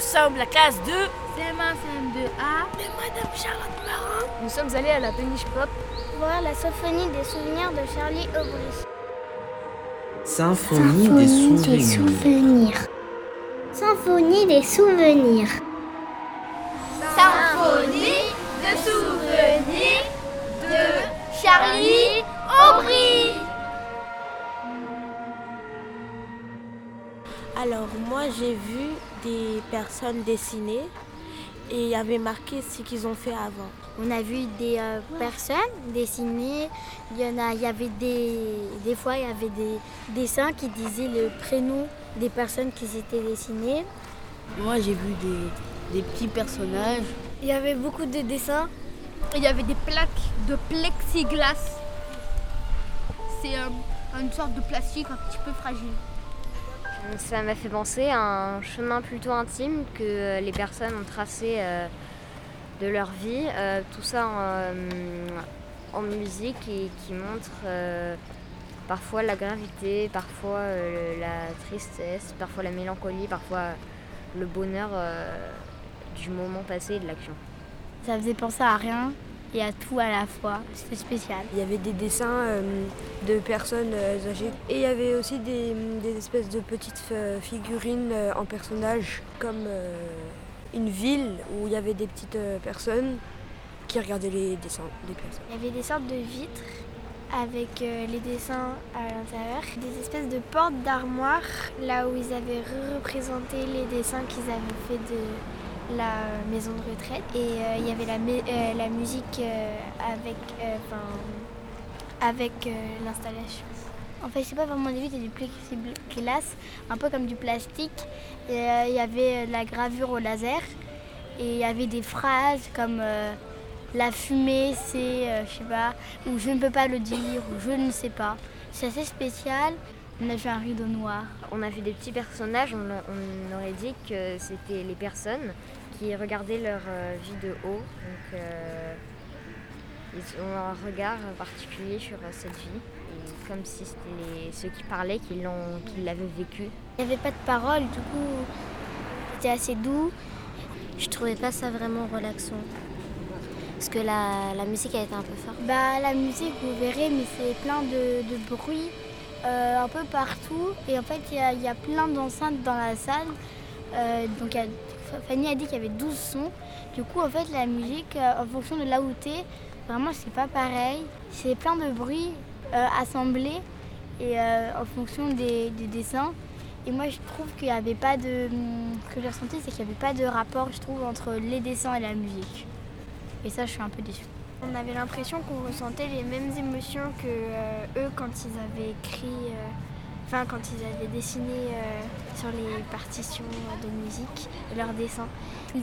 sommes la classe de CM1, CM2A et Madame Charlotte Marin. Nous sommes allés à la péniche pop voir la symphonie des souvenirs de Charlie Aubry. Symphonie, des, souvenirs. des souvenirs. Symphonie des souvenirs. J'ai vu des personnes dessiner et il y avait marqué ce qu'ils ont fait avant. On a vu des euh, personnes dessiner. Il y en a, il y avait des, des fois il y avait des dessins qui disaient le prénom des personnes qui s'étaient dessinées. Moi j'ai vu des, des petits personnages. Il y avait beaucoup de dessins. Il y avait des plaques de plexiglas. C'est euh, une sorte de plastique un petit peu fragile. Ça m'a fait penser à un chemin plutôt intime que les personnes ont tracé euh, de leur vie. Euh, tout ça en, euh, musique et qui montre euh, parfois la gravité, parfois euh, la tristesse, parfois la mélancolie, parfois le bonheur du moment passé et de l'action. Ça faisait penser à rien et à tout à la fois. C'était spécial. Il y avait des dessins euh, de personnes euh, âgées et il y avait aussi des, des espèces de petites figurines euh, en personnages comme une ville où il y avait des petites personnes qui regardaient les dessins des personnes. Il y avait des sortes de vitres avec les dessins à l'intérieur, des espèces de portes d'armoire là où ils avaient représenté les dessins qu'ils avaient fait de la maison de retraite et euh, il y avait la, euh, musique euh, avec, avec l'installation. En fait, c'est pas vraiment des vitres, c'est du plexiglas, un peu comme du plastique. Il y avait la gravure au laser et il y avait des phrases comme la fumée, c'est, je sais pas, ou je ne peux pas le dire, ou je ne sais pas. C'est assez spécial. On a vu un rideau noir. On a vu des petits personnages, on, on aurait dit que c'était les personnes qui regardaient leur euh, vie de haut. Donc, euh, ils ont un regard particulier sur cette vie, et comme si c'était ceux qui parlaient qui l'avaient vécu. Il n'y avait pas de parole, du coup, c'était assez doux. Je trouvais pas ça vraiment relaxant. Parce que la, la musique elle était un peu forte. Bah la musique vous verrez mais c'est plein de, de bruit euh, un peu partout. Et en fait il y, a plein d'enceintes dans la salle. Euh, donc Fanny a dit qu'il y avait 12 sons. Du coup en fait la musique euh, en fonction de là où tu es, vraiment c'est pas pareil. C'est plein de bruits assemblés et en fonction des, des dessins. Et moi, je trouve qu'il n'y avait pas de. Ce que j'ai ressenti, c'est qu'il n'y avait pas de rapport, je trouve, entre les dessins et la musique. Et ça, je suis un peu déçue. On avait l'impression qu'on ressentait les mêmes émotions que euh, eux quand ils avaient écrit. Euh, quand ils avaient dessiné euh, sur les partitions de musique, leurs dessins.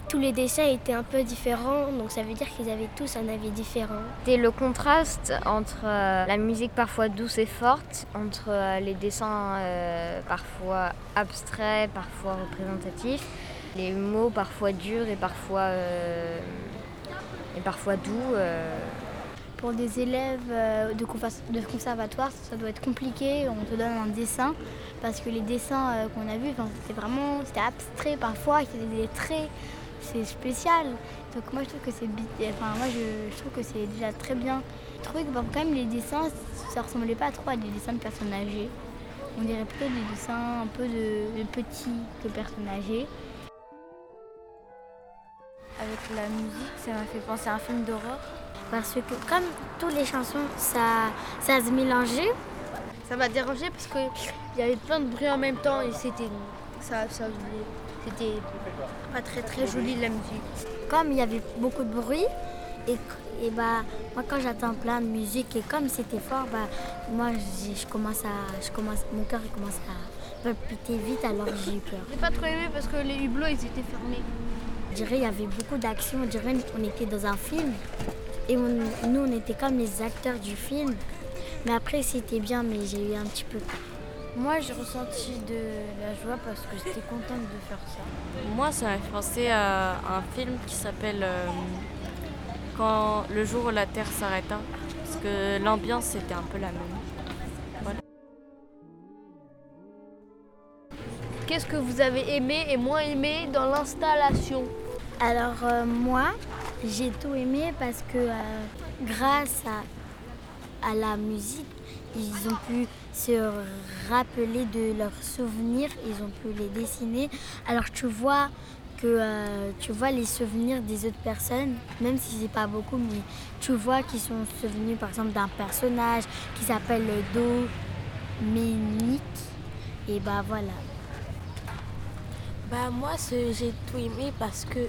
Tous les dessins étaient un peu différents, donc ça veut dire qu'ils avaient tous un avis différent. C'était le contraste entre la musique parfois douce et forte, entre les dessins parfois abstraits, parfois représentatifs, les mots parfois durs et parfois, parfois doux. euh. Pour des élèves euh, de, conservatoire, ça doit être compliqué. On te donne un dessin parce que les dessins euh, qu'on a vus, c'était vraiment c'était abstrait parfois, c'était des traits. C'est spécial. Donc moi je trouve que c'est enfin moi je, trouve que c'est déjà très bien. Je trouvais que quand même les dessins ça ressemblait pas trop à des dessins de personnes âgées. On dirait plutôt des dessins un peu de, de petits que personnes âgées. La musique, ça m'a fait penser à un film d'horreur. Parce que comme toutes les chansons, ça, ça se mélangeait. Ça m'a dérangé parce qu'il y avait plein de bruit en même temps et c'était ça, ça c'était pas très très joli la musique. Comme il y avait beaucoup de bruit et, et bah moi quand j'attends plein de musique et comme c'était fort, bah moi je, je, commence à je commence mon cœur commence à palpiter vite alors j'ai eu peur. J'ai pas trop aimé parce que les hublots ils étaient fermés. Je dirais il y avait beaucoup d'action, on dirait on était dans un film et on, nous on était comme les acteurs du film. Mais après c'était bien mais j'ai eu un petit peu. Moi, j'ai ressenti de la joie parce que j'étais contente de faire ça. Moi, ça m'a fait penser à un film qui s'appelle euh, Quand le jour où la Terre s'arrêta. Parce que l'ambiance était un peu la même. Qu'est-ce que vous avez aimé et moins aimé dans l'installation Alors euh, moi, j'ai tout aimé parce que euh, grâce à, la musique, ils ont pu se rappeler de leurs souvenirs, ils ont pu les dessiner. Alors tu vois que euh, tu vois les souvenirs des autres personnes, même si c'est pas beaucoup, mais tu vois qu'ils sont souvenus par exemple d'un personnage qui s'appelle Dominique. Et bah voilà. Bah moi j'ai tout aimé parce que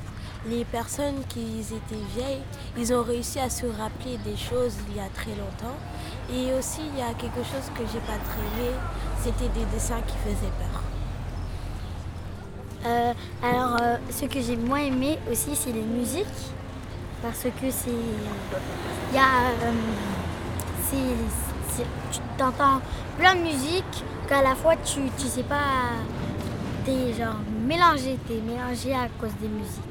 les personnes qui étaient vieilles, ils ont réussi à se rappeler des choses il y a très longtemps. Et aussi il y a quelque chose que j'ai pas très aimé, c'était des dessins qui faisaient peur. Euh, alors, euh, ce que j'ai moins aimé aussi, c'est les musiques. Parce que c'est. Il y a. Euh, tu entends plein de musique qu'à la fois tu, tu sais pas. T'es genre mélangé, t'es mélangé à cause des musiques.